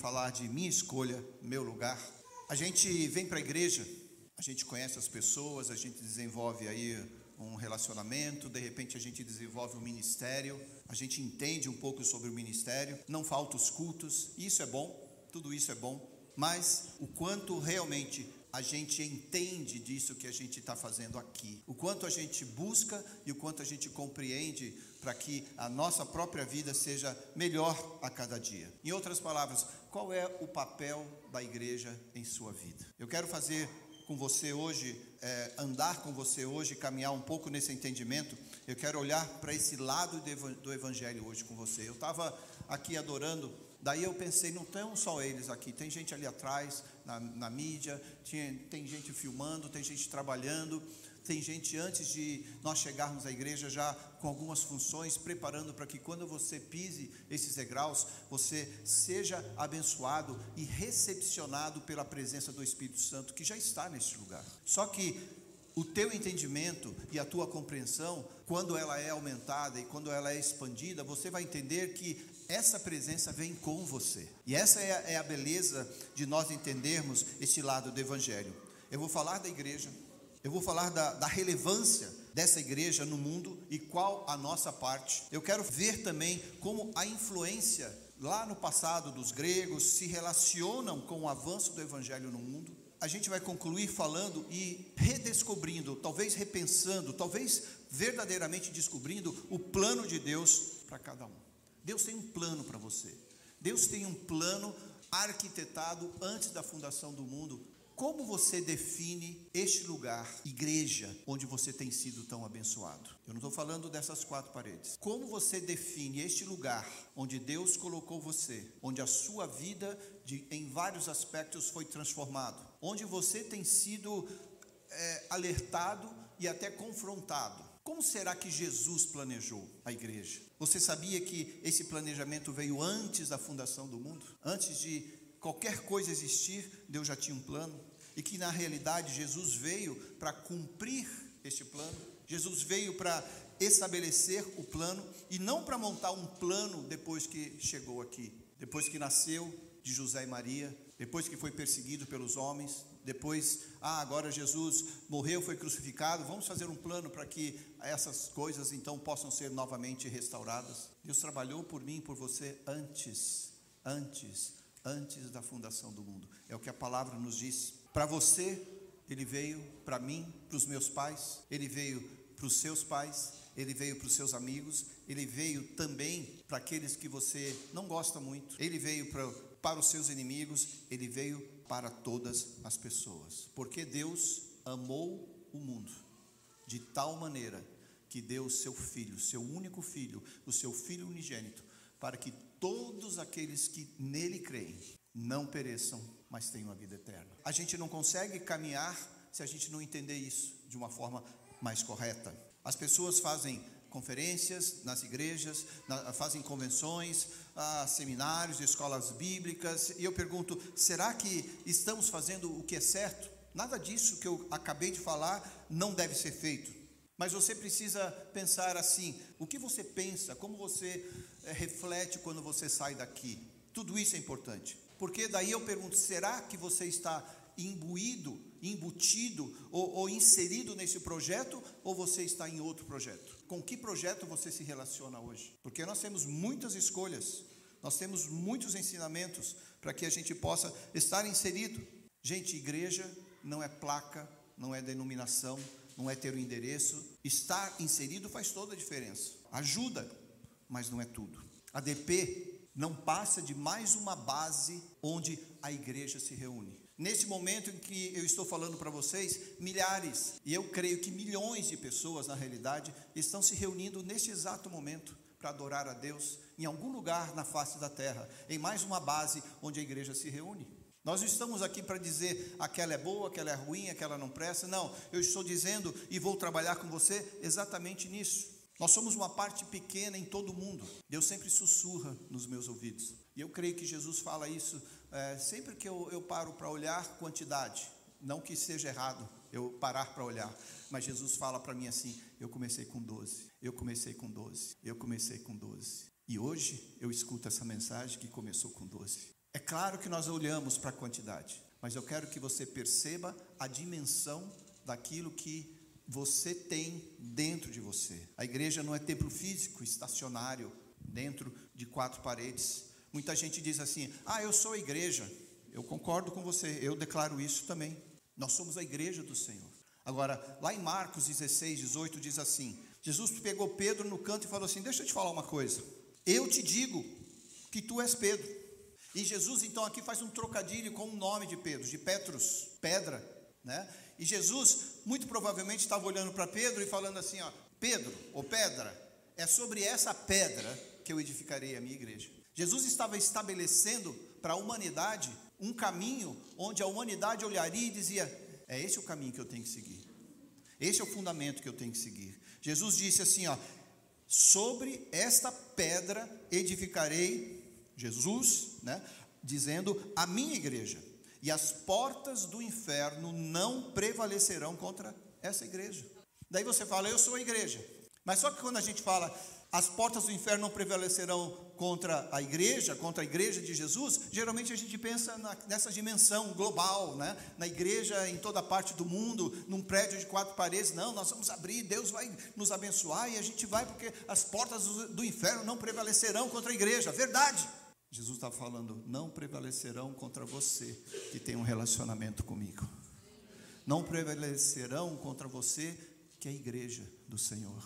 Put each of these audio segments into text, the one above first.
falar de minha escolha, meu lugar. A gente vem para a igreja, a gente conhece as pessoas, a gente desenvolve aí um relacionamento, de repente a gente desenvolve um ministério, a gente entende um pouco sobre o ministério, não falta os cultos, isso é bom, tudo isso é bom, mas o quanto realmente a gente entende disso que a gente está fazendo aqui, o quanto a gente busca e o quanto a gente compreende para que a nossa própria vida seja melhor a cada dia. Em outras palavras, qual é o papel da igreja em sua vida? Eu quero fazer com você hoje, é, andar com você hoje, caminhar um pouco nesse entendimento. Eu quero olhar para esse lado do evangelho hoje com você. Eu estava aqui adorando Daí eu pensei, não estão só eles aqui, tem gente ali atrás, na, na mídia, tinha, tem gente filmando, tem gente trabalhando, tem gente antes de nós chegarmos à igreja já com algumas funções, preparando para que quando você pise esses degraus, você seja abençoado e recepcionado pela presença do Espírito Santo que já está neste lugar. Só que o teu entendimento e a tua compreensão, quando ela é aumentada e quando ela é expandida, você vai entender que essa presença vem com você. E essa é a, é beleza de nós entendermos esse lado do Evangelho. Eu vou falar da igreja, eu vou falar da, da relevância dessa igreja no mundo e qual a nossa parte. Eu quero ver também como a influência lá no passado dos gregos se relacionam com o avanço do evangelho no mundo. A gente vai concluir falando e redescobrindo, talvez repensando, talvez verdadeiramente descobrindo o plano de Deus para cada um. Deus tem um plano para você. Deus tem um plano arquitetado antes da fundação do mundo. Como você define este lugar, igreja, onde você tem sido tão abençoado? Eu não estou falando dessas quatro paredes. Como você define este lugar onde Deus colocou você, onde a sua vida, de, em vários aspectos, foi transformado, onde você tem sido é, alertado e até confrontado? Como será que Jesus planejou a igreja? Você sabia que esse planejamento veio antes da fundação do mundo? Antes de qualquer coisa existir, Deus já tinha um plano? E que na realidade Jesus veio para cumprir este plano? Jesus veio para estabelecer o plano e não para montar um plano depois que chegou aqui, depois que nasceu de José e Maria, depois que foi perseguido pelos homens, depois, ah, agora Jesus morreu, foi crucificado, vamos fazer um plano para que essas coisas então possam ser novamente restauradas. Deus trabalhou por mim, por você antes, antes, antes da fundação do mundo. É o que a palavra nos diz. Para você, ele veio, para mim, para os meus pais, ele veio para os seus pais, ele veio para os seus amigos, ele veio também para aqueles que você não gosta muito, ele veio para, para os seus inimigos, ele veio para todas as pessoas. Porque Deus amou o mundo de tal maneira que deu o seu filho, seu único filho, o seu filho unigênito, para que todos aqueles que nele creem não pereçam, mas tenham a vida eterna. A gente não consegue caminhar se a gente não entender isso de uma forma mais correta. As pessoas fazem conferências nas igrejas, na, fazem convenções, ah, seminários, escolas bíblicas, e eu pergunto: será que estamos fazendo o que é certo? Nada disso que eu acabei de falar não deve ser feito. Mas você precisa pensar assim: o que você pensa, como você é, reflete quando você sai daqui? Tudo isso é importante. Porque daí eu pergunto: será que você está imbuído, embutido ou, ou inserido nesse projeto ou você está em outro projeto? Com que projeto você se relaciona hoje? Porque nós temos muitas escolhas, nós temos muitos ensinamentos para que a gente possa estar inserido. Gente, igreja não é placa, não é denominação, não é ter o endereço. Estar inserido faz toda a diferença. Ajuda, mas não é tudo. A DP não passa de mais uma base onde a igreja se reúne. Nesse momento em que eu estou falando para vocês, milhares, e eu creio que milhões de pessoas, na realidade, estão se reunindo neste exato momento para adorar a Deus em algum lugar na face da terra, em mais uma base onde a igreja se reúne. Nós não estamos aqui para dizer aquela é boa, aquela é ruim, aquela não presta. Não, eu estou dizendo e vou trabalhar com você exatamente nisso. Nós somos uma parte pequena em todo mundo. Deus sempre sussurra nos meus ouvidos. E eu creio que Jesus fala isso é, sempre que eu, eu paro para olhar quantidade, não que seja errado eu parar para olhar, mas Jesus fala para mim assim: eu comecei com 12, eu comecei com 12, eu comecei com 12. E hoje eu escuto essa mensagem que começou com 12. É claro que nós olhamos para a quantidade, mas eu quero que você perceba a dimensão daquilo que você tem dentro de você. A igreja não é templo físico, estacionário, dentro de quatro paredes. Muita gente diz assim: ah, eu sou a igreja. Eu concordo com você, eu declaro isso também. Nós somos a igreja do Senhor. Agora, lá em Marcos 16, 18, diz assim: Jesus pegou Pedro no canto e falou assim: Deixa eu te falar uma coisa. Eu te digo que tu és Pedro. E Jesus, então, aqui faz um trocadilho com o nome de Pedro, de Petrus, pedra, né? E Jesus, muito provavelmente, estava olhando para Pedro e falando assim: ó, Pedro, ou pedra, é sobre essa pedra que eu edificarei a minha igreja. Jesus estava estabelecendo para a humanidade um caminho onde a humanidade olharia e dizia: é esse o caminho que eu tenho que seguir. Esse é o fundamento que eu tenho que seguir. Jesus disse assim, ó: sobre esta pedra edificarei Jesus, né, dizendo a minha igreja, e as portas do inferno não prevalecerão contra essa igreja. Daí você fala, eu sou a igreja. Mas só que quando a gente fala as portas do inferno não prevalecerão contra a igreja, contra a igreja de Jesus, geralmente a gente pensa na, nessa dimensão global, né? na igreja em toda parte do mundo, num prédio de quatro paredes. Não, nós vamos abrir, Deus vai nos abençoar e a gente vai porque as portas do, do inferno não prevalecerão contra a igreja. Verdade. Jesus está falando, não prevalecerão contra você que tem um relacionamento comigo. Não prevalecerão contra você que é a igreja do Senhor.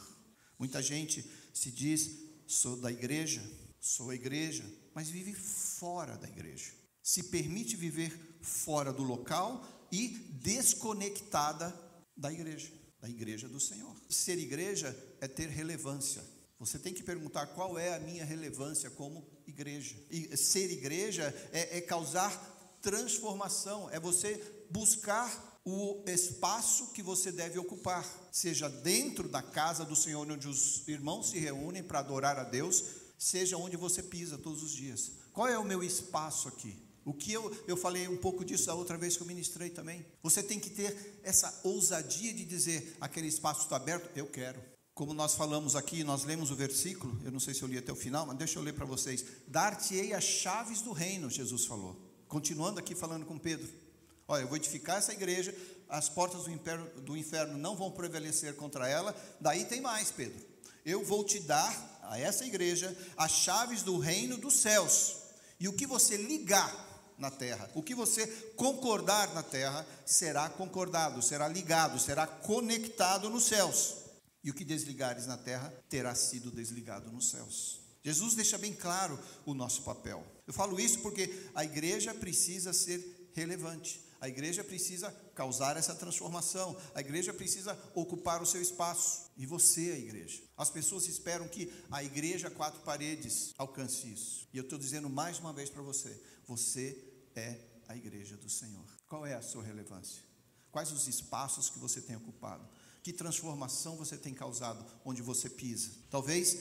Muita gente se diz: sou da igreja, sou a igreja, mas vive fora da igreja. Se permite viver fora do local e desconectada da igreja, da igreja do Senhor. Ser igreja é ter relevância. Você tem que perguntar qual é a minha relevância como igreja. E ser igreja é, é causar transformação, é você buscar o espaço que você deve ocupar, seja dentro da casa do Senhor, onde os irmãos se reúnem para adorar a Deus, seja onde você pisa todos os dias. Qual é o meu espaço aqui? O que eu, eu falei um pouco disso da outra vez que eu ministrei também. Você tem que ter essa ousadia de dizer: aquele espaço está aberto, eu quero. Como nós falamos aqui, nós lemos o versículo, eu não sei se eu li até o final, mas deixa eu ler para vocês. Dar-te-ei as chaves do reino, Jesus falou. Continuando aqui falando com Pedro. Olha, eu vou edificar essa igreja, as portas do inferno, do inferno não vão prevalecer contra ela. Daí tem mais, Pedro. Eu vou te dar a essa igreja as chaves do reino dos céus. E o que você ligar na terra, o que você concordar na terra, será concordado, será ligado, será conectado nos céus. E o que desligares na terra terá sido desligado nos céus. Jesus deixa bem claro o nosso papel. Eu falo isso porque a igreja precisa ser relevante. A igreja precisa causar essa transformação. A igreja precisa ocupar o seu espaço. E você, a igreja. As pessoas esperam que a igreja, quatro paredes, alcance isso. E eu estou dizendo mais uma vez para você: você é a igreja do Senhor. Qual é a sua relevância? Quais os espaços que você tem ocupado? Que transformação você tem causado onde você pisa? Talvez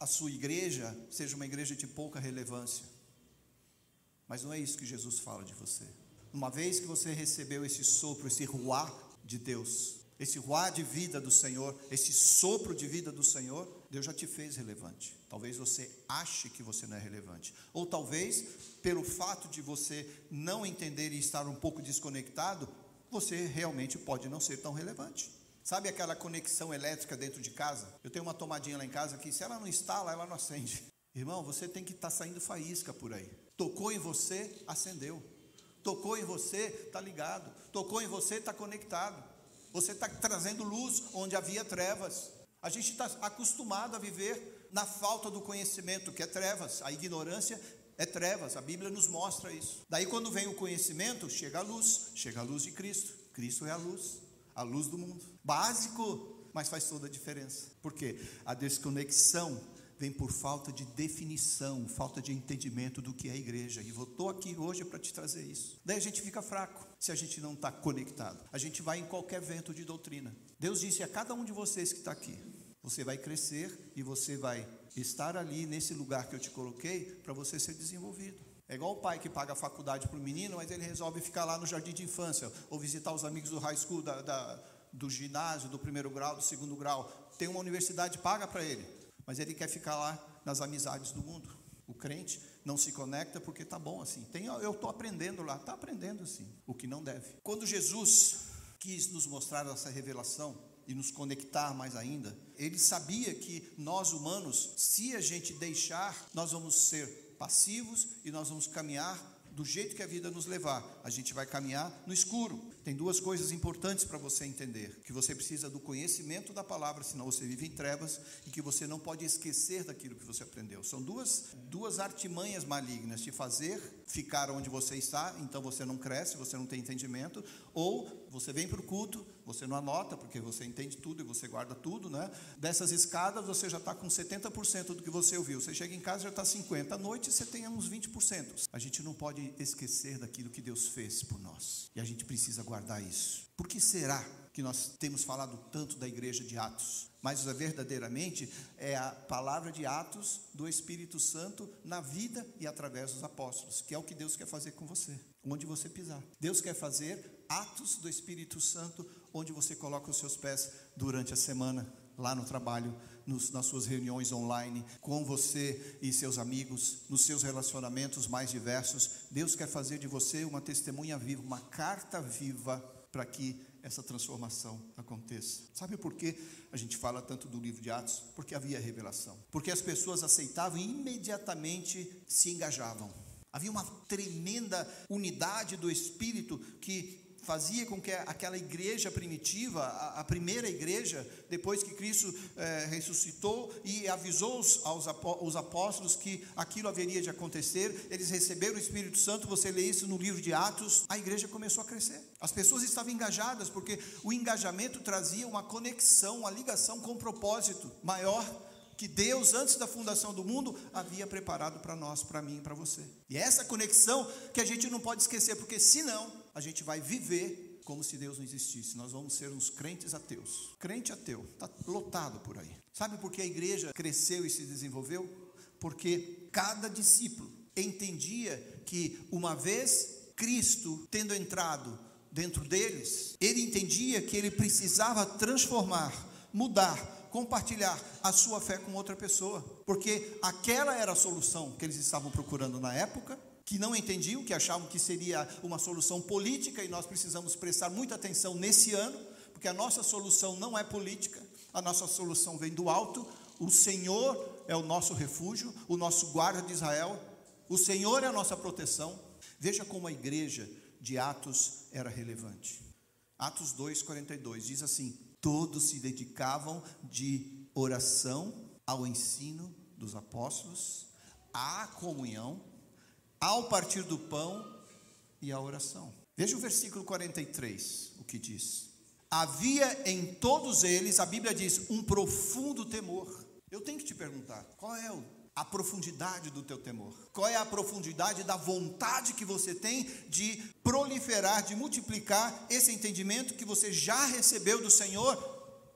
a sua igreja seja uma igreja de pouca relevância. Mas não é isso que Jesus fala de você. Uma vez que você recebeu esse sopro, esse ruá de Deus, esse ruá de vida do Senhor, esse sopro de vida do Senhor, Deus já te fez relevante. Talvez você ache que você não é relevante, ou talvez pelo fato de você não entender e estar um pouco desconectado, você realmente pode não ser tão relevante. Sabe aquela conexão elétrica dentro de casa? Eu tenho uma tomadinha lá em casa que se ela não instala, ela não acende. Irmão, você tem que estar tá saindo faísca por aí. Tocou em você, acendeu. Tocou em você, está ligado. Tocou em você, está conectado. Você está trazendo luz onde havia trevas. A gente está acostumado a viver na falta do conhecimento, que é trevas. A ignorância é trevas. A Bíblia nos mostra isso. Daí, quando vem o conhecimento, chega a luz. Chega a luz de Cristo. Cristo é a luz. A luz do mundo. Básico, mas faz toda a diferença. Por quê? A desconexão vem por falta de definição, falta de entendimento do que é a igreja. E estou aqui hoje para te trazer isso. Daí a gente fica fraco se a gente não está conectado. A gente vai em qualquer vento de doutrina. Deus disse a cada um de vocês que está aqui: você vai crescer e você vai estar ali nesse lugar que eu te coloquei para você ser desenvolvido. É igual o pai que paga a faculdade para o menino, mas ele resolve ficar lá no jardim de infância ou visitar os amigos do high school, da, da, do ginásio, do primeiro grau, do segundo grau. Tem uma universidade paga para ele mas ele quer ficar lá nas amizades do mundo. O crente não se conecta porque tá bom assim. Tem, eu estou aprendendo lá, está aprendendo sim, o que não deve. Quando Jesus quis nos mostrar essa revelação e nos conectar mais ainda, ele sabia que nós humanos, se a gente deixar, nós vamos ser passivos e nós vamos caminhar do jeito que a vida nos levar. A gente vai caminhar no escuro. Tem duas coisas importantes para você entender: que você precisa do conhecimento da palavra, senão você vive em trevas, e que você não pode esquecer daquilo que você aprendeu. São duas, duas artimanhas malignas: te fazer ficar onde você está, então você não cresce, você não tem entendimento, ou você vem para o culto, você não anota, porque você entende tudo e você guarda tudo, né? Dessas escadas você já está com 70% do que você ouviu. Você chega em casa já está 50%. À noite você tem uns 20%. A gente não pode esquecer daquilo que Deus fez por nós. E a gente precisa guardar isso. Por que será que nós temos falado tanto da igreja de Atos? Mas verdadeiramente é a palavra de Atos do Espírito Santo na vida e através dos apóstolos, que é o que Deus quer fazer com você, onde você pisar. Deus quer fazer atos do Espírito Santo onde você coloca os seus pés durante a semana, lá no trabalho, nos, nas suas reuniões online, com você e seus amigos, nos seus relacionamentos mais diversos. Deus quer fazer de você uma testemunha viva, uma carta viva para que essa transformação aconteça. Sabe por que a gente fala tanto do livro de Atos? Porque havia revelação. Porque as pessoas aceitavam e imediatamente se engajavam. Havia uma tremenda unidade do espírito que fazia com que aquela igreja primitiva, a, a primeira igreja, depois que Cristo é, ressuscitou e avisou os, aos os apóstolos que aquilo haveria de acontecer, eles receberam o Espírito Santo. Você lê isso no livro de Atos, a igreja começou a crescer. As pessoas estavam engajadas, porque o engajamento trazia uma conexão, uma ligação com um propósito maior que Deus, antes da fundação do mundo, havia preparado para nós, para mim e para você. E é essa conexão que a gente não pode esquecer, porque senão a gente vai viver como se Deus não existisse. Nós vamos ser uns crentes ateus. Crente ateu, está lotado por aí. Sabe por que a igreja cresceu e se desenvolveu? Porque cada discípulo entendia que uma vez Cristo tendo entrado dentro deles, ele entendia que ele precisava transformar, mudar, compartilhar a sua fé com outra pessoa, porque aquela era a solução que eles estavam procurando na época, que não entendiam, que achavam que seria uma solução política, e nós precisamos prestar muita atenção nesse ano, porque a nossa solução não é política, a nossa solução vem do alto, o Senhor é o nosso refúgio, o nosso guarda de Israel, o Senhor é a nossa proteção. Veja como a igreja de Atos era relevante. Atos 2,42 diz assim: Todos se dedicavam de oração ao ensino dos apóstolos, à comunhão, ao partir do pão e à oração. Veja o versículo 43, o que diz. Havia em todos eles, a Bíblia diz, um profundo temor. Eu tenho que te perguntar, qual é a profundidade do teu temor? Qual é a profundidade da vontade que você tem de proliferar, de multiplicar esse entendimento que você já recebeu do Senhor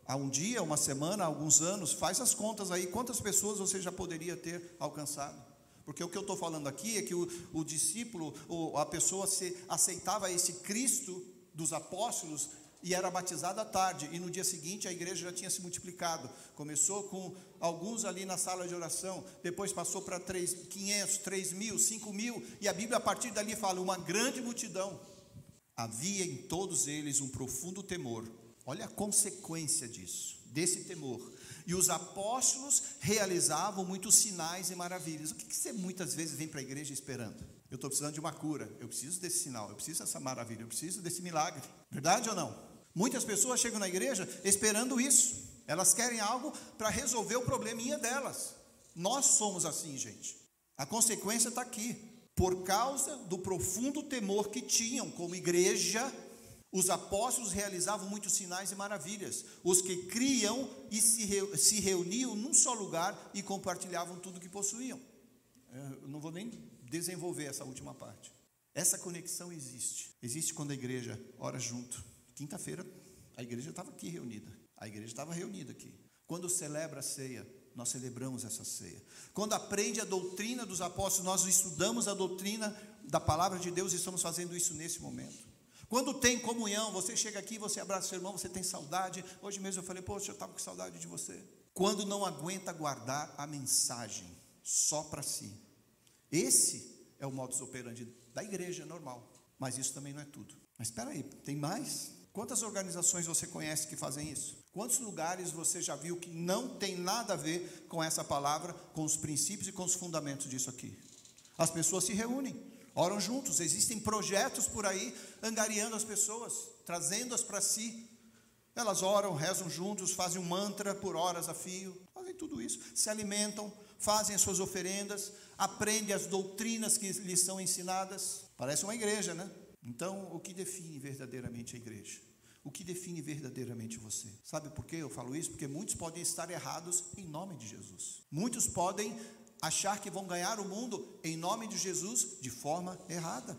há um dia, uma semana, alguns anos? Faz as contas aí, quantas pessoas você já poderia ter alcançado? Porque o que eu estou falando aqui é que o, o discípulo, ou a pessoa se aceitava esse Cristo dos apóstolos e era batizado à tarde, e no dia seguinte a igreja já tinha se multiplicado. Começou com alguns ali na sala de oração, depois passou para 3, 500, 3 mil, 5 mil, e a Bíblia a partir dali fala: uma grande multidão. Havia em todos eles um profundo temor. Olha a consequência disso, desse temor. E os apóstolos realizavam muitos sinais e maravilhas. O que, você muitas vezes vem para a igreja esperando? Eu estou precisando de uma cura, eu preciso desse sinal, eu preciso dessa maravilha, eu preciso desse milagre. Verdade ou não? Muitas pessoas chegam na igreja esperando isso. Elas querem algo para resolver o probleminha delas. Nós somos assim, gente. A consequência está aqui. Por causa do profundo temor que tinham como igreja, os apóstolos realizavam muitos sinais e maravilhas. Os que criam e se reuniam num só lugar e compartilhavam tudo que possuíam. Eu não vou nem desenvolver essa última parte. Essa conexão existe. Existe quando a igreja ora junto. Quinta-feira, a igreja estava aqui reunida. A igreja estava reunida aqui. Quando celebra a ceia, nós celebramos essa ceia. Quando aprende a doutrina dos apóstolos, nós estudamos a doutrina da palavra de Deus e estamos fazendo isso nesse momento. Quando tem comunhão, você chega aqui, você abraça seu irmão, você tem saudade. Hoje mesmo eu falei, poxa, eu estava com saudade de você. Quando não aguenta guardar a mensagem só para si, Esse é o modus operandi da igreja normal. Mas isso também não é tudo. Mas espera aí, tem mais? Quantas organizações você conhece que fazem isso? Quantos lugares você já viu que não tem nada a ver com essa palavra, com os princípios e com os fundamentos disso aqui? As pessoas se reúnem, oram juntos, existem projetos por aí angariando as pessoas, trazendo-as para si. Elas oram, rezam juntos, fazem um mantra por horas a fio, fazem tudo isso, se alimentam, fazem as suas oferendas, aprendem as doutrinas que lhes são ensinadas. Parece uma igreja, né? Então, o que define verdadeiramente a igreja? O que define verdadeiramente você? Sabe por que eu falo isso? Porque muitos podem estar errados em nome de Jesus. Muitos podem achar que vão ganhar o mundo em nome de Jesus de forma errada.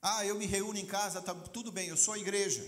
Ah, eu me reúno em casa, tá tudo bem, eu sou a igreja.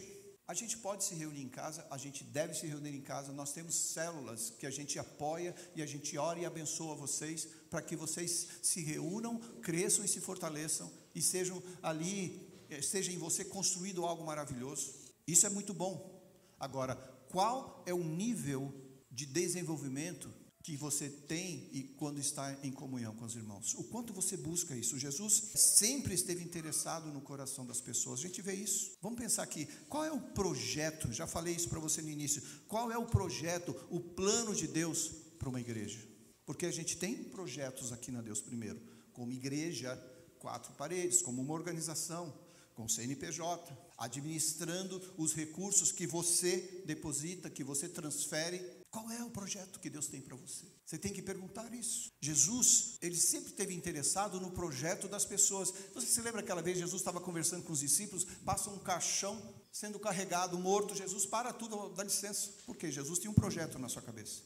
A gente pode se reunir em casa, a gente deve se reunir em casa. Nós temos células que a gente apoia e a gente ora e abençoa vocês para que vocês se reúnam, cresçam e se fortaleçam e sejam ali, eh, seja em você construído algo maravilhoso. Isso é muito bom. Agora, qual é o nível de desenvolvimento que você tem e quando está em comunhão com os irmãos. O quanto você busca isso? Jesus sempre esteve interessado no coração das pessoas. A gente vê isso. Vamos pensar aqui, qual é o projeto? Já falei isso para você no início. Qual é o projeto, o plano de Deus para uma igreja? Porque a gente tem projetos aqui na Deus primeiro, como igreja, quatro paredes, como uma organização, com CNPJ, administrando os recursos que você deposita, que você transfere qual é o projeto que Deus tem para você? Você tem que perguntar isso. Jesus, ele sempre esteve interessado no projeto das pessoas. Você se lembra aquela vez Jesus estava conversando com os discípulos, passa um caixão sendo carregado, morto, Jesus para tudo, dá licença. Porque Jesus tinha um projeto na sua cabeça.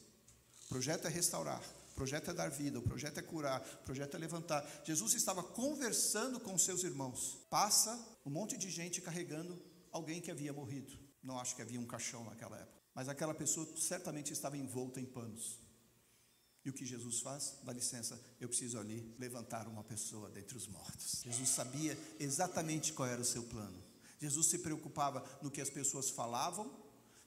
O projeto é restaurar, o projeto é dar vida, o projeto é curar, o projeto é levantar. Jesus estava conversando com seus irmãos. Passa um monte de gente carregando alguém que havia morrido. Não acho que havia um caixão naquela época. Mas aquela pessoa certamente estava envolta em panos. E o que Jesus faz? Dá licença, eu preciso ali levantar uma pessoa dentre os mortos. Jesus sabia exatamente qual era o seu plano. Jesus se preocupava no que as pessoas falavam.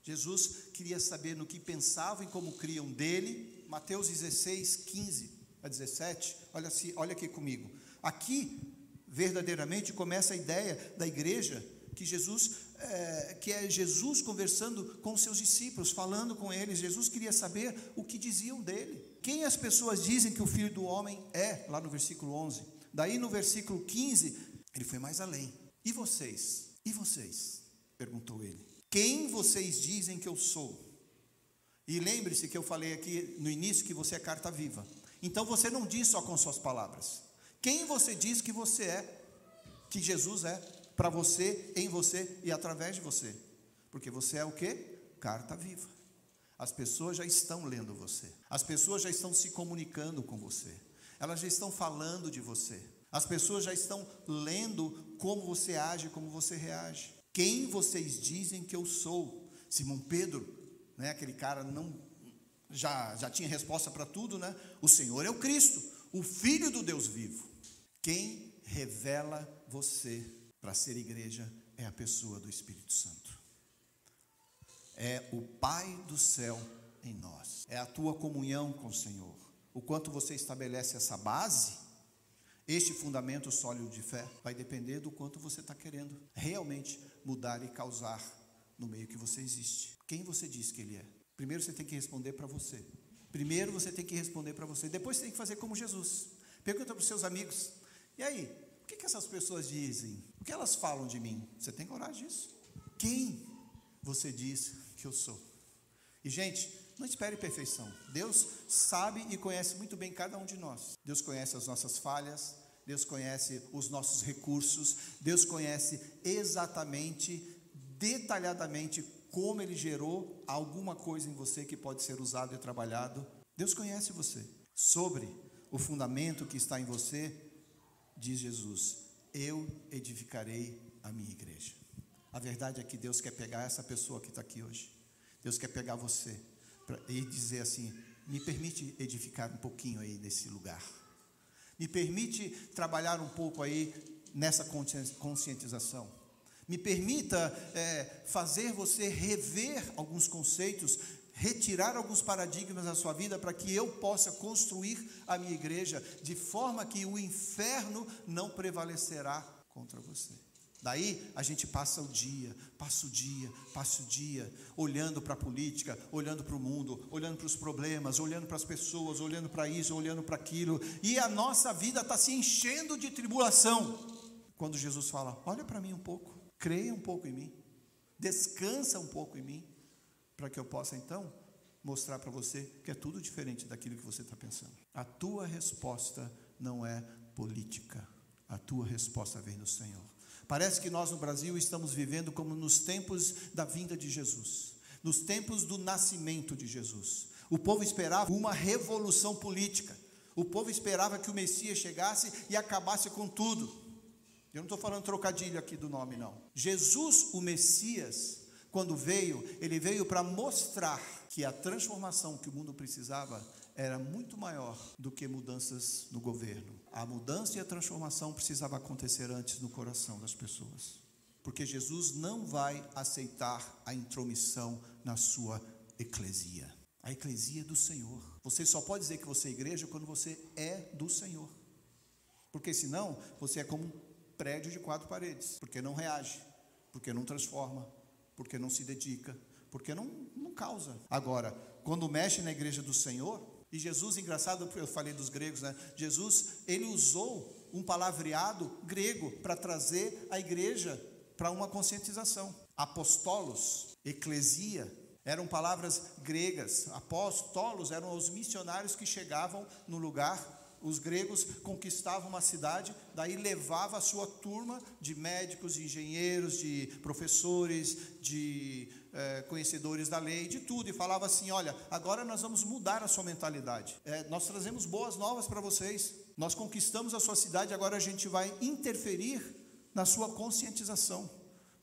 Jesus queria saber no que pensavam e como criam dele. Mateus 16, 15 a 17. Olha, assim, olha aqui comigo. Aqui, verdadeiramente, começa a ideia da igreja que Jesus é, que é Jesus conversando com seus discípulos, falando com eles. Jesus queria saber o que diziam dele. Quem as pessoas dizem que o filho do homem é, lá no versículo 11. Daí no versículo 15, ele foi mais além. E vocês? E vocês? perguntou ele. Quem vocês dizem que eu sou? E lembre-se que eu falei aqui no início que você é carta viva. Então você não diz só com suas palavras. Quem você diz que você é? Que Jesus é? Para você, em você e através de você. Porque você é o que? Carta viva. As pessoas já estão lendo você. As pessoas já estão se comunicando com você. Elas já estão falando de você. As pessoas já estão lendo como você age, como você reage. Quem vocês dizem que eu sou? Simão Pedro, né? Aquele cara não já já tinha resposta para tudo, né? O Senhor é o Cristo, o Filho do Deus vivo. Quem revela você para ser igreja é a pessoa do Espírito Santo. É o Pai do céu em nós. É a tua comunhão com o Senhor. O quanto você estabelece essa base, este fundamento sólido de fé, vai depender do quanto você está querendo realmente mudar e causar no meio que você existe. Quem você diz que Ele é? Primeiro você tem que responder para você. Primeiro você tem que responder para você. Depois você tem que fazer como Jesus. Pergunta para os seus amigos. E aí, o que, que essas pessoas dizem? O que elas falam de mim? Você tem coragem disso? Quem você diz que eu sou? E, gente, não espere perfeição. Deus sabe e conhece muito bem cada um de nós. Deus conhece as nossas falhas, Deus conhece os nossos recursos, Deus conhece exatamente, detalhadamente, como Ele gerou alguma coisa em você que pode ser usado e trabalhado. Deus conhece você. Sobre o fundamento que está em você, diz Jesus: Eu edificarei a minha igreja. A verdade é que Deus quer pegar essa pessoa que está aqui hoje. Deus quer pegar você e dizer assim: Me permite edificar um pouquinho aí nesse lugar. Me permite trabalhar um pouco aí nessa conscientização. Me permita é, fazer você rever alguns conceitos retirar alguns paradigmas da sua vida para que eu possa construir a minha igreja de forma que o inferno não prevalecerá contra você. Daí a gente passa o dia, passa o dia, passa o dia, olhando para a política, olhando para o mundo, olhando para os problemas, olhando para as pessoas, olhando para isso, olhando para aquilo, e a nossa vida está se enchendo de tribulação. Quando Jesus fala: Olha para mim um pouco, creia um pouco em mim, descansa um pouco em mim, para que eu possa então mostrar para você que é tudo diferente daquilo que você está pensando. A tua resposta não é política, a tua resposta vem do Senhor. Parece que nós no Brasil estamos vivendo como nos tempos da vinda de Jesus, nos tempos do nascimento de Jesus. O povo esperava uma revolução política. O povo esperava que o Messias chegasse e acabasse com tudo. Eu não estou falando trocadilho aqui do nome, não. Jesus, o Messias, quando veio, ele veio para mostrar que a transformação que o mundo precisava era muito maior do que mudanças no governo. A mudança e a transformação precisava acontecer antes no coração das pessoas. Porque Jesus não vai aceitar a intromissão na sua eclesia. A eclesia é do Senhor. Você só pode dizer que você é igreja quando você é do Senhor. Porque senão você é como um prédio de quatro paredes, porque não reage, porque não transforma, porque não se dedica, porque não, não causa. Agora, quando mexe na igreja do Senhor, e Jesus, engraçado, eu falei dos gregos, né? Jesus, ele usou um palavreado grego para trazer a igreja para uma conscientização. Apostolos, eclesia, eram palavras gregas. Apóstolos eram os missionários que chegavam no lugar os gregos conquistavam uma cidade, daí levava a sua turma de médicos, de engenheiros, de professores, de é, conhecedores da lei, de tudo, e falava assim: olha, agora nós vamos mudar a sua mentalidade. É, nós trazemos boas novas para vocês. Nós conquistamos a sua cidade, agora a gente vai interferir na sua conscientização,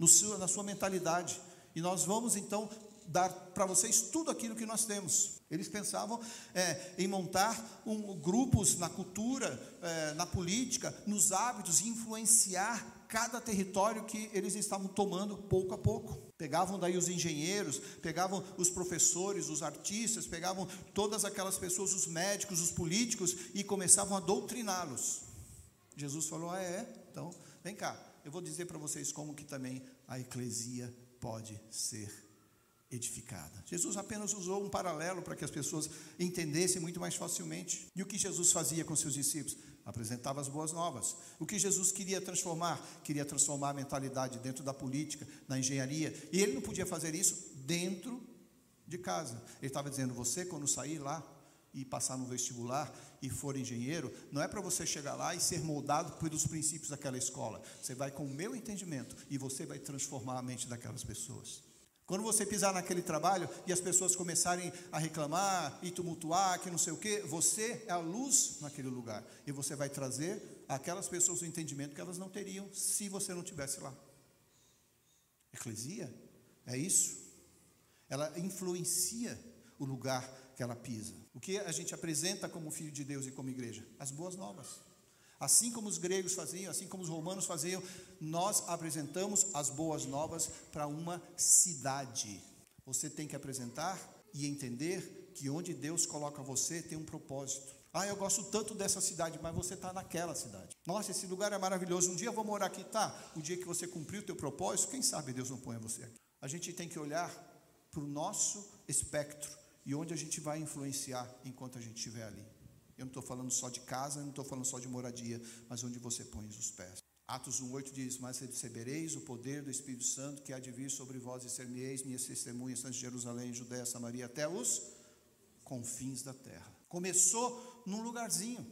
seu, na sua mentalidade. E nós vamos então dar para vocês tudo aquilo que nós temos. Eles pensavam é, em montar um, grupos na cultura, é, na política, nos hábitos, influenciar cada território que eles estavam tomando pouco a pouco. Pegavam daí os engenheiros, pegavam os professores, os artistas, pegavam todas aquelas pessoas, os médicos, os políticos e começavam a doutriná-los. Jesus falou: Ah, é? Então, vem cá, eu vou dizer para vocês como que também a eclesia pode ser edificada. Jesus apenas usou um paralelo para que as pessoas entendessem muito mais facilmente. E o que Jesus fazia com seus discípulos? Apresentava as boas novas. O que Jesus queria transformar? Queria transformar a mentalidade dentro da política, na engenharia. E ele não podia fazer isso dentro de casa. Ele estava dizendo: você, quando sair lá e passar no vestibular e for engenheiro, não é para você chegar lá e ser moldado pelos princípios daquela escola. Você vai com o meu entendimento e você vai transformar a mente daquelas pessoas. Quando você pisar naquele trabalho e as pessoas começarem a reclamar e tumultuar, que não sei o quê, você é a luz naquele lugar. E você vai trazer aquelas pessoas o entendimento que elas não teriam se você não tivesse lá. Eclesia é isso. Ela influencia o lugar que ela pisa. O que a gente apresenta como filho de Deus e como igreja? As boas novas. Assim como os gregos faziam, assim como os romanos faziam, nós apresentamos as boas novas para uma cidade. Você tem que apresentar e entender que onde Deus coloca você tem um propósito. Ah, eu gosto tanto dessa cidade, mas você está naquela cidade. Nossa, esse lugar é maravilhoso. Um dia eu vou morar aqui, tá? O dia que você cumprir o teu propósito, quem sabe Deus não põe você aqui. A gente tem que olhar para o nosso espectro e onde a gente vai influenciar enquanto a gente estiver ali. Eu não estou falando só de casa, eu não estou falando só de moradia, mas onde você põe os pés. Atos 1,8 diz: Mas recebereis o poder do Espírito Santo que há de vir sobre vós e ser-me-eis minhas testemunhas, tanto Jerusalém, Judéia, Samaria, até os confins da terra. Começou num lugarzinho,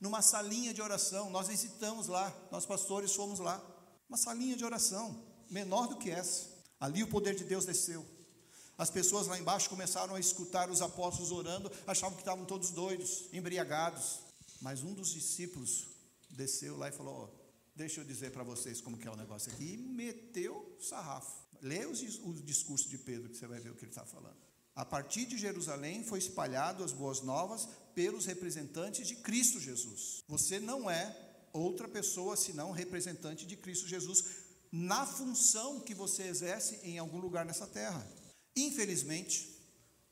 numa salinha de oração. Nós visitamos lá, nós pastores fomos lá. Uma salinha de oração, menor do que essa. Ali o poder de Deus desceu. As pessoas lá embaixo começaram a escutar os apóstolos orando, achavam que estavam todos doidos, embriagados. Mas um dos discípulos desceu lá e falou: oh, Deixa eu dizer para vocês como que é o negócio aqui. E meteu sarrafo. Lê o discurso de Pedro, que você vai ver o que ele está falando. A partir de Jerusalém foi espalhado as boas novas pelos representantes de Cristo Jesus. Você não é outra pessoa senão representante de Cristo Jesus na função que você exerce em algum lugar nessa terra. Infelizmente,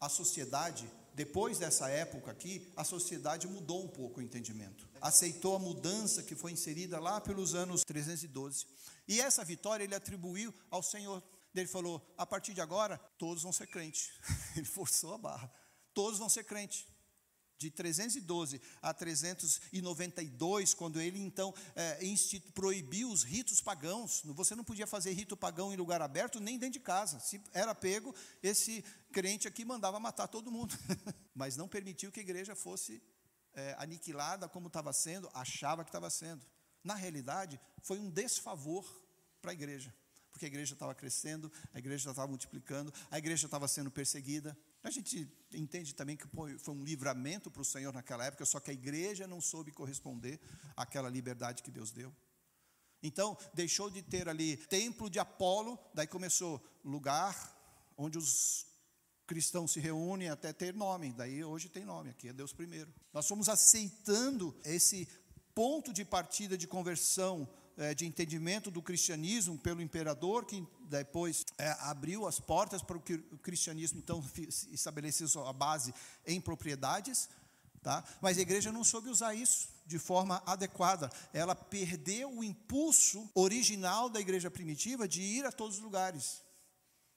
a sociedade, depois dessa época aqui, a sociedade mudou um pouco o entendimento. Aceitou a mudança que foi inserida lá pelos anos 312. E essa vitória ele atribuiu ao Senhor. Ele falou: a partir de agora, todos vão ser crentes. Ele forçou a barra. Todos vão ser crentes de 312 a 392, quando ele então é, proibiu os ritos pagãos. Você não podia fazer rito pagão em lugar aberto, nem dentro de casa. Se era pego, esse crente aqui mandava matar todo mundo. Mas não permitiu que a igreja fosse é, aniquilada como estava sendo, achava que estava sendo. Na realidade, foi um desfavor para a igreja, porque a igreja estava crescendo, a igreja estava multiplicando, a igreja estava sendo perseguida. A gente entende também que foi um livramento para o Senhor naquela época, só que a igreja não soube corresponder àquela liberdade que Deus deu. Então, deixou de ter ali templo de Apolo, daí começou lugar onde os cristãos se reúnem até ter nome, daí hoje tem nome, aqui é Deus primeiro. Nós fomos aceitando esse ponto de partida de conversão é, de entendimento do cristianismo pelo imperador, que depois é, abriu as portas para que o cristianismo então estabelecesse a base em propriedades, tá? mas a igreja não soube usar isso de forma adequada. Ela perdeu o impulso original da igreja primitiva de ir a todos os lugares,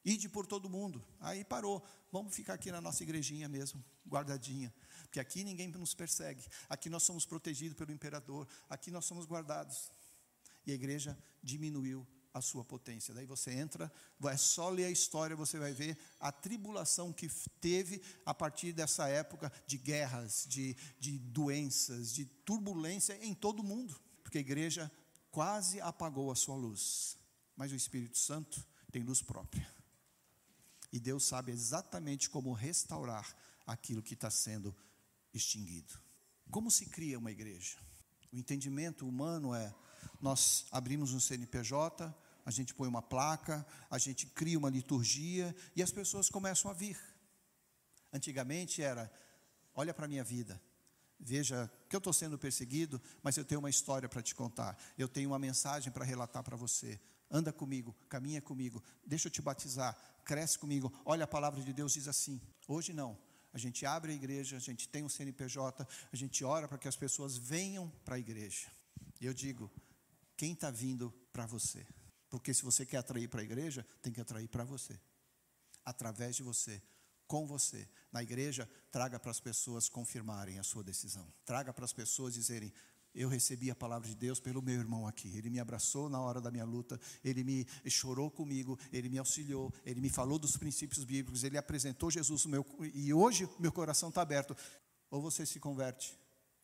ir por todo mundo. Aí parou. Vamos ficar aqui na nossa igrejinha mesmo, guardadinha. Porque aqui ninguém nos persegue. Aqui nós somos protegidos pelo imperador. Aqui nós somos guardados e a igreja diminuiu a sua potência. Daí você entra, vai só ler a história, você vai ver a tribulação que teve a partir dessa época de guerras, de, de doenças, de turbulência em todo o mundo, porque a igreja quase apagou a sua luz, mas o Espírito Santo tem luz própria. E Deus sabe exatamente como restaurar aquilo que está sendo extinguido. Como se cria uma igreja? O entendimento humano é nós abrimos um CNPJ, a gente põe uma placa, a gente cria uma liturgia e as pessoas começam a vir. Antigamente era: olha para a minha vida, veja que eu estou sendo perseguido, mas eu tenho uma história para te contar, eu tenho uma mensagem para relatar para você. Anda comigo, caminha comigo, deixa eu te batizar, cresce comigo. Olha, a palavra de Deus diz assim. Hoje não. A gente abre a igreja, a gente tem um CNPJ, a gente ora para que as pessoas venham para a igreja. E eu digo, quem está vindo para você. Porque se você quer atrair para a igreja, tem que atrair para você. Através de você, com você. Na igreja, traga para as pessoas confirmarem a sua decisão. Traga para as pessoas dizerem: eu recebi a palavra de Deus pelo meu irmão aqui. Ele me abraçou na hora da minha luta, ele me chorou comigo, ele me auxiliou, ele me falou dos princípios bíblicos, ele apresentou Jesus meu e hoje meu coração está aberto. Ou você se converte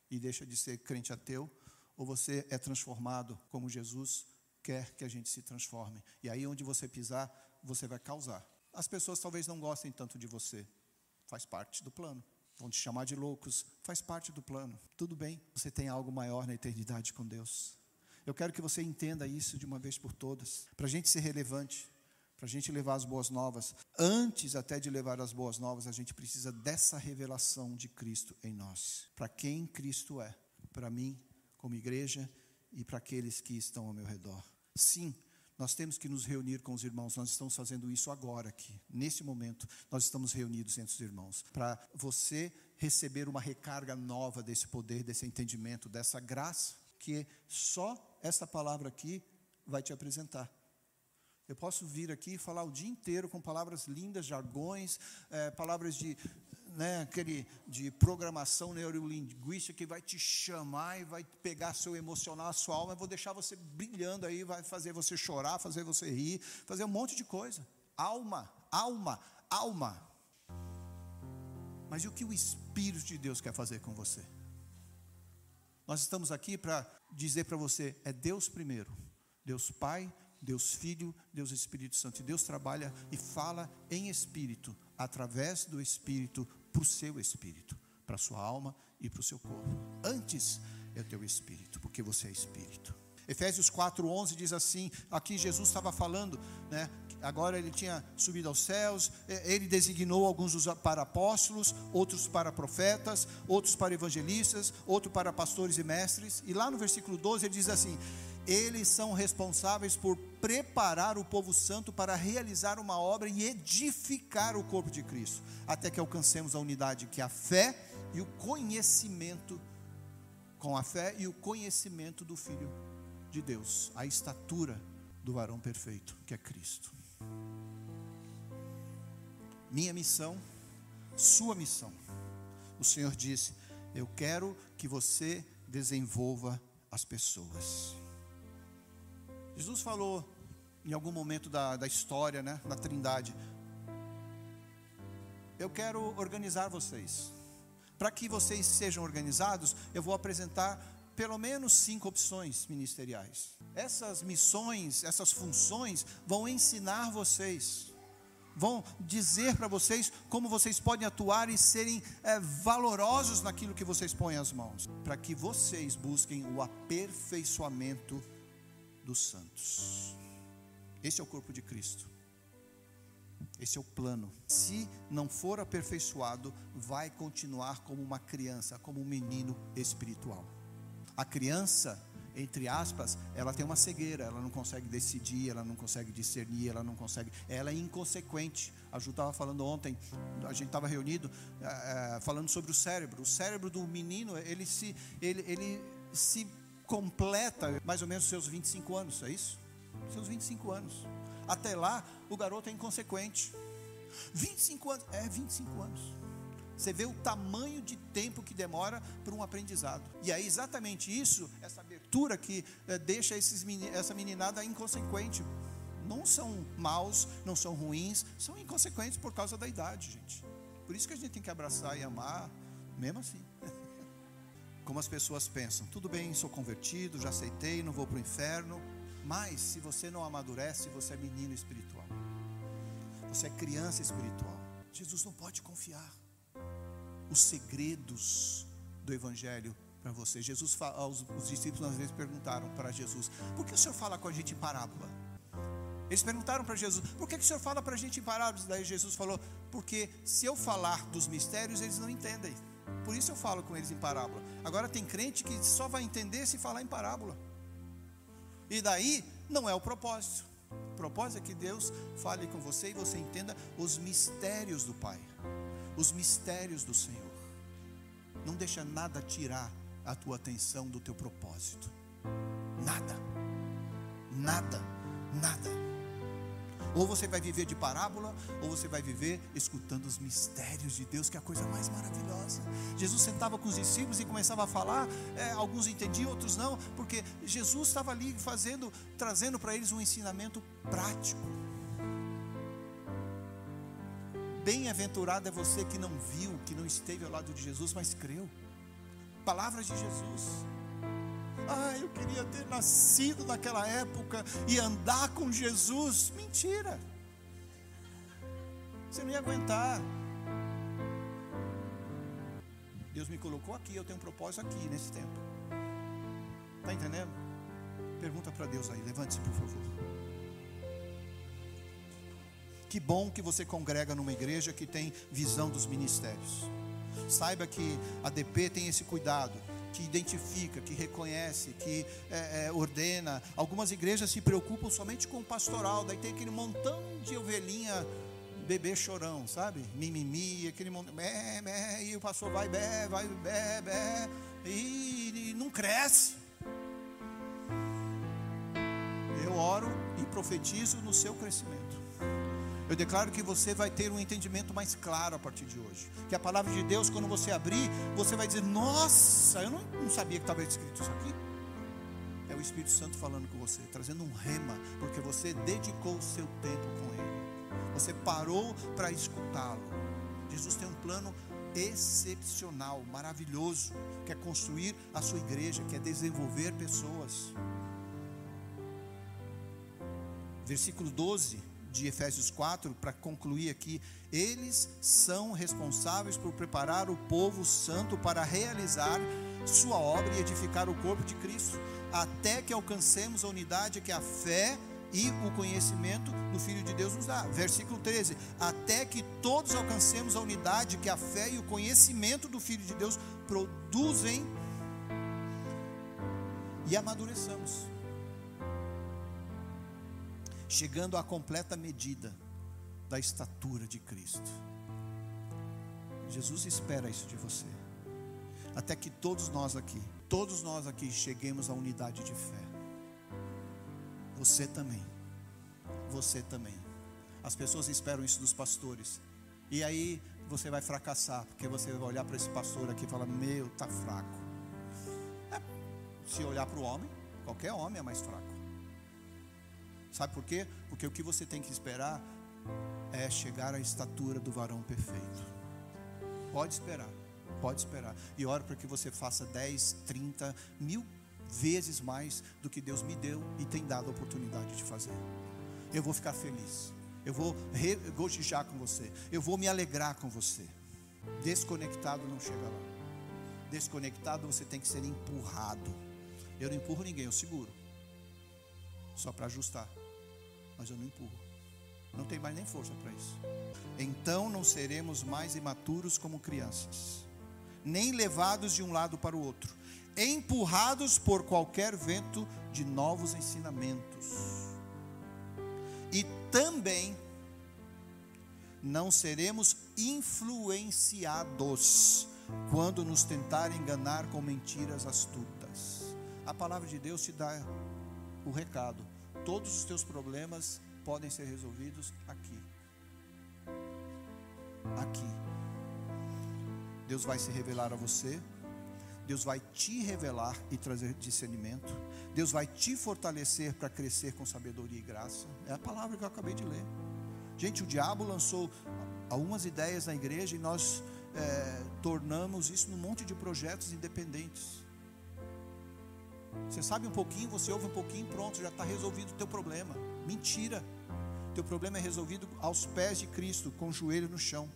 e deixa de ser crente ateu, ou você é transformado como Jesus quer que a gente se transforme. E aí, onde você pisar, você vai causar. As pessoas talvez não gostem tanto de você, faz parte do plano. Vão te chamar de loucos, faz parte do plano. Tudo bem, você tem algo maior na eternidade com Deus. Eu quero que você entenda isso de uma vez por todas, para a gente ser relevante, para a gente levar as boas novas. Antes até de levar as boas novas, a gente precisa dessa revelação de Cristo em nós. Para quem Cristo é, para mim como igreja e para aqueles que estão ao meu redor. Sim, nós temos que nos reunir com os irmãos, nós estamos fazendo isso agora aqui, nesse momento, nós estamos reunidos entre os irmãos, para você receber uma recarga nova desse poder, desse entendimento, dessa graça, que só essa palavra aqui vai te apresentar. Eu posso vir aqui e falar o dia inteiro com palavras lindas, jargões, é, palavras de né, aquele de programação neurolinguística que vai te chamar e vai pegar seu emocional, a sua alma, e vou deixar você brilhando aí, vai fazer você chorar, fazer você rir, fazer um monte de coisa. Alma, alma, alma. Mas e o que o Espírito de Deus quer fazer com você? Nós estamos aqui para dizer para você: é Deus primeiro, Deus Pai, Deus Filho, Deus Espírito Santo. E Deus trabalha e fala em Espírito, através do Espírito, para o seu espírito, para a sua alma e para o seu corpo. Antes é o teu espírito, porque você é espírito. Efésios 4:11 diz assim, aqui Jesus estava falando, né? Agora ele tinha subido aos céus, ele designou alguns para apóstolos, outros para profetas, outros para evangelistas, outros para pastores e mestres. E lá no versículo 12 ele diz assim: eles são responsáveis por preparar o povo santo para realizar uma obra e edificar o corpo de Cristo, até que alcancemos a unidade que é a fé e o conhecimento com a fé e o conhecimento do filho de Deus, a estatura do varão perfeito, que é Cristo. Minha missão, sua missão. O Senhor disse: Eu quero que você desenvolva as pessoas. Jesus falou em algum momento da, da história, né, da Trindade: Eu quero organizar vocês. Para que vocês sejam organizados, eu vou apresentar pelo menos cinco opções ministeriais. Essas missões, essas funções vão ensinar vocês, vão dizer para vocês como vocês podem atuar e serem é, valorosos naquilo que vocês põem as mãos, para que vocês busquem o aperfeiçoamento dos santos. Esse é o corpo de Cristo. Esse é o plano. Se não for aperfeiçoado, vai continuar como uma criança, como um menino espiritual. A criança, entre aspas, ela tem uma cegueira, ela não consegue decidir, ela não consegue discernir, ela não consegue, ela é inconsequente. A Ju estava falando ontem, a gente estava reunido, é, falando sobre o cérebro. O cérebro do menino, ele se, ele, ele se completa mais ou menos seus 25 anos, é isso? Seus 25 anos. Até lá, o garoto é inconsequente. 25 anos, é 25 anos. Você vê o tamanho de tempo que demora para um aprendizado. E é exatamente isso, essa abertura que é, deixa esses, essa meninada inconsequente. Não são maus, não são ruins, são inconsequentes por causa da idade, gente. Por isso que a gente tem que abraçar e amar, mesmo assim. Como as pessoas pensam, tudo bem, sou convertido, já aceitei, não vou para o inferno. Mas se você não amadurece, você é menino espiritual. Você é criança espiritual. Jesus não pode confiar os segredos do evangelho para você. Jesus, os, os discípulos às vezes perguntaram para Jesus: Por que o Senhor fala com a gente em parábola? Eles perguntaram para Jesus: Por que, que o Senhor fala para a gente em parábolas? Daí Jesus falou: Porque se eu falar dos mistérios, eles não entendem. Por isso eu falo com eles em parábola. Agora tem crente que só vai entender se falar em parábola. E daí não é o propósito. O propósito é que Deus fale com você e você entenda os mistérios do Pai, os mistérios do Senhor. Não deixa nada tirar a tua atenção do teu propósito. Nada. Nada. Nada. Ou você vai viver de parábola, ou você vai viver escutando os mistérios de Deus, que é a coisa mais maravilhosa. Jesus sentava com os discípulos e começava a falar, é, alguns entendiam, outros não, porque Jesus estava ali fazendo, trazendo para eles um ensinamento prático. Bem-aventurado é você que não viu, que não esteve ao lado de Jesus, mas creu. Palavras de Jesus. Ah, eu queria ter nascido naquela época e andar com Jesus. Mentira. Você não ia aguentar. Deus me colocou aqui, eu tenho um propósito aqui nesse tempo. Está entendendo? Pergunta para Deus aí, levante-se por favor. Que bom que você congrega numa igreja que tem visão dos ministérios. Saiba que a DP tem esse cuidado que identifica, que reconhece, que é, é, ordena. Algumas igrejas se preocupam somente com o pastoral, daí tem aquele montão de ovelhinha bebê chorão, sabe? Mimimi, aquele montão, bé, bé, e o pastor vai bé, vai bé, bé, e, e não cresce. Eu oro e profetizo no seu crescimento. Eu declaro que você vai ter um entendimento mais claro a partir de hoje. Que a palavra de Deus, quando você abrir, você vai dizer: Nossa, eu não, não sabia que estava escrito isso aqui. É o Espírito Santo falando com você, trazendo um rema, porque você dedicou o seu tempo com Ele. Você parou para escutá-lo. Jesus tem um plano excepcional, maravilhoso, que é construir a sua igreja, que é desenvolver pessoas. Versículo 12 de Efésios 4, para concluir aqui, eles são responsáveis por preparar o povo santo para realizar sua obra e edificar o corpo de Cristo, até que alcancemos a unidade que a fé e o conhecimento do Filho de Deus nos dá. Versículo 13: Até que todos alcancemos a unidade que a fé e o conhecimento do Filho de Deus produzem e amadureçamos. Chegando à completa medida da estatura de Cristo. Jesus espera isso de você. Até que todos nós aqui, todos nós aqui cheguemos à unidade de fé. Você também. Você também. As pessoas esperam isso dos pastores. E aí você vai fracassar, porque você vai olhar para esse pastor aqui e falar: Meu, tá fraco. É, se olhar para o homem, qualquer homem é mais fraco. Sabe por quê? Porque o que você tem que esperar é chegar à estatura do varão perfeito. Pode esperar, pode esperar. E oro para que você faça 10, 30, mil vezes mais do que Deus me deu e tem dado a oportunidade de fazer. Eu vou ficar feliz. Eu vou regozijar com você. Eu vou me alegrar com você. Desconectado não chega lá. Desconectado você tem que ser empurrado. Eu não empurro ninguém, eu seguro. Só para ajustar. Mas eu não empurro. Não tem mais nem força para isso. Então não seremos mais imaturos como crianças, nem levados de um lado para o outro, empurrados por qualquer vento de novos ensinamentos e também não seremos influenciados quando nos tentarem enganar com mentiras astutas. A palavra de Deus te dá o recado. Todos os teus problemas podem ser resolvidos aqui. Aqui. Deus vai se revelar a você. Deus vai te revelar e trazer discernimento. Deus vai te fortalecer para crescer com sabedoria e graça. É a palavra que eu acabei de ler. Gente, o diabo lançou algumas ideias na igreja e nós é, tornamos isso num monte de projetos independentes. Você sabe um pouquinho, você ouve um pouquinho, pronto, já está resolvido o teu problema. Mentira. Teu problema é resolvido aos pés de Cristo, com o joelho no chão.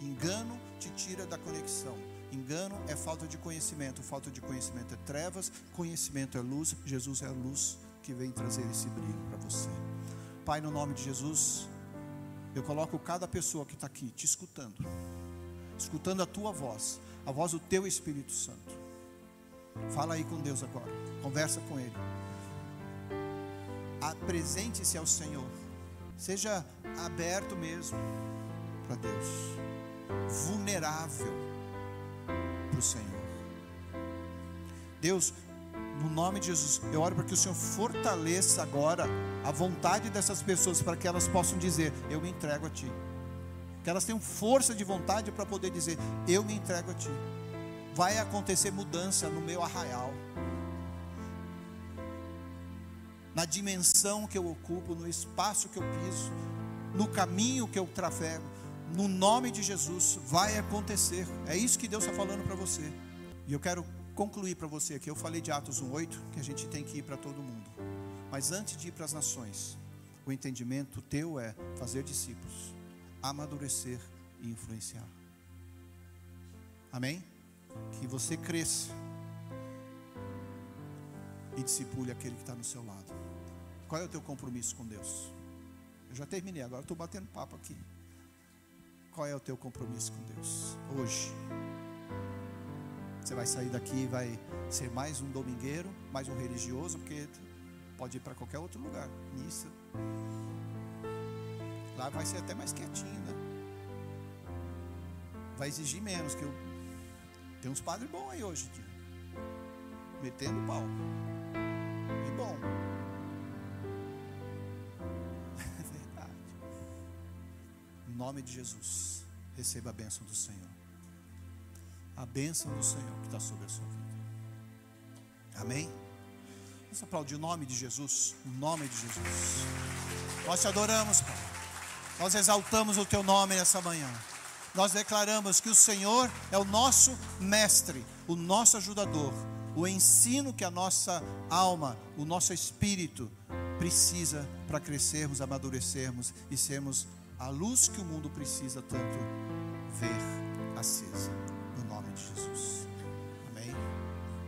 Engano te tira da conexão. Engano é falta de conhecimento, falta de conhecimento é trevas, conhecimento é luz. Jesus é a luz que vem trazer esse brilho para você. Pai, no nome de Jesus, eu coloco cada pessoa que está aqui te escutando, escutando a tua voz, a voz do teu Espírito Santo. Fala aí com Deus agora, conversa com Ele. Apresente-se ao Senhor, seja aberto mesmo para Deus, vulnerável para o Senhor. Deus, no nome de Jesus, eu oro para que o Senhor fortaleça agora a vontade dessas pessoas para que elas possam dizer: Eu me entrego a Ti. Que elas tenham força de vontade para poder dizer: Eu me entrego a Ti. Vai acontecer mudança no meu arraial, na dimensão que eu ocupo, no espaço que eu piso, no caminho que eu trafego no nome de Jesus, vai acontecer. É isso que Deus está falando para você. E eu quero concluir para você aqui. Eu falei de Atos 1,8, que a gente tem que ir para todo mundo. Mas antes de ir para as nações, o entendimento teu é fazer discípulos, amadurecer e influenciar. Amém? Que você cresça e discipule aquele que está no seu lado. Qual é o teu compromisso com Deus? Eu já terminei, agora estou batendo papo aqui. Qual é o teu compromisso com Deus hoje? Você vai sair daqui e vai ser mais um domingueiro, mais um religioso, porque pode ir para qualquer outro lugar, missa. Lá vai ser até mais quietinho, né? Vai exigir menos, que eu tem uns padres bons aí hoje, dia. metendo pau. E bom. nome de Jesus, receba a bênção do Senhor. A bênção do Senhor que está sobre a sua vida. Amém? Vamos aplaudir o nome de Jesus. O nome de Jesus. Nós te adoramos, Pai. Nós exaltamos o teu nome nessa manhã. Nós declaramos que o Senhor é o nosso mestre, o nosso ajudador, o ensino que a nossa alma, o nosso espírito precisa para crescermos, amadurecermos e sermos a luz que o mundo precisa tanto ver acesa.